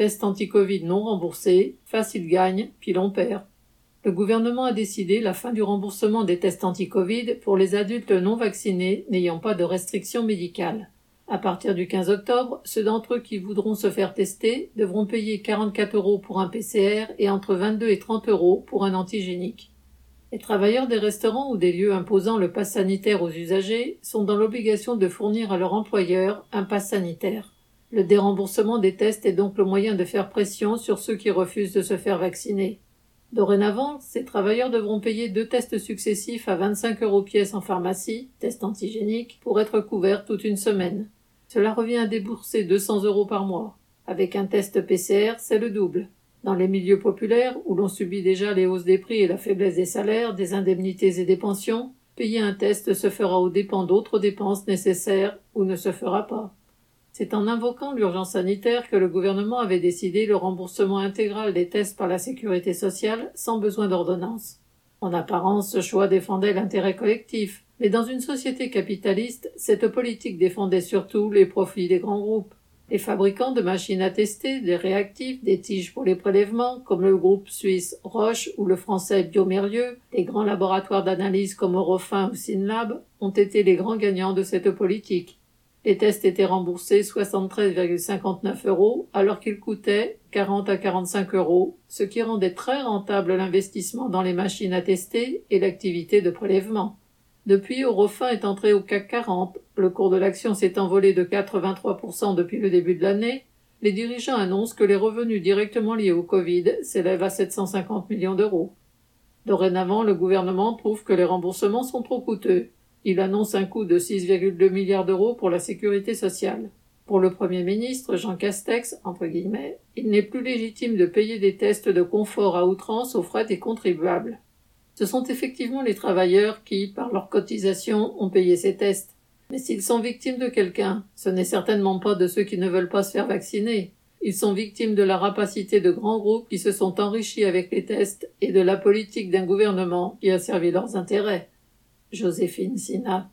Test anti-Covid non remboursé, facile gagne, puis l'on perd. Le gouvernement a décidé la fin du remboursement des tests anti-Covid pour les adultes non vaccinés n'ayant pas de restrictions médicales. À partir du 15 octobre, ceux d'entre eux qui voudront se faire tester devront payer 44 euros pour un PCR et entre 22 et 30 euros pour un antigénique. Les travailleurs des restaurants ou des lieux imposant le pass sanitaire aux usagers sont dans l'obligation de fournir à leur employeur un pass sanitaire. Le déremboursement des tests est donc le moyen de faire pression sur ceux qui refusent de se faire vacciner. Dorénavant, ces travailleurs devront payer deux tests successifs à 25 euros pièce en pharmacie, test antigénique, pour être couverts toute une semaine. Cela revient à débourser 200 euros par mois. Avec un test PCR, c'est le double. Dans les milieux populaires, où l'on subit déjà les hausses des prix et la faiblesse des salaires, des indemnités et des pensions, payer un test se fera aux dépens d'autres dépenses nécessaires ou ne se fera pas. C'est en invoquant l'urgence sanitaire que le gouvernement avait décidé le remboursement intégral des tests par la sécurité sociale sans besoin d'ordonnance. En apparence, ce choix défendait l'intérêt collectif, mais dans une société capitaliste, cette politique défendait surtout les profits des grands groupes. Les fabricants de machines à tester, des réactifs, des tiges pour les prélèvements, comme le groupe suisse Roche ou le français Biomérieux, les grands laboratoires d'analyse comme Eurofin ou Synlab, ont été les grands gagnants de cette politique. Les tests étaient remboursés 73,59 euros alors qu'ils coûtaient 40 à 45 euros, ce qui rendait très rentable l'investissement dans les machines à tester et l'activité de prélèvement. Depuis, Eurofin est entré au CAC 40. Le cours de l'action s'est envolé de 83% depuis le début de l'année. Les dirigeants annoncent que les revenus directement liés au Covid s'élèvent à 750 millions d'euros. Dorénavant, le gouvernement trouve que les remboursements sont trop coûteux. Il annonce un coût de 6,2 milliards d'euros pour la sécurité sociale. Pour le Premier ministre, Jean Castex, entre guillemets, il n'est plus légitime de payer des tests de confort à outrance aux frais des contribuables. Ce sont effectivement les travailleurs qui, par leur cotisation, ont payé ces tests. Mais s'ils sont victimes de quelqu'un, ce n'est certainement pas de ceux qui ne veulent pas se faire vacciner. Ils sont victimes de la rapacité de grands groupes qui se sont enrichis avec les tests et de la politique d'un gouvernement qui a servi leurs intérêts. Joséphine Sina.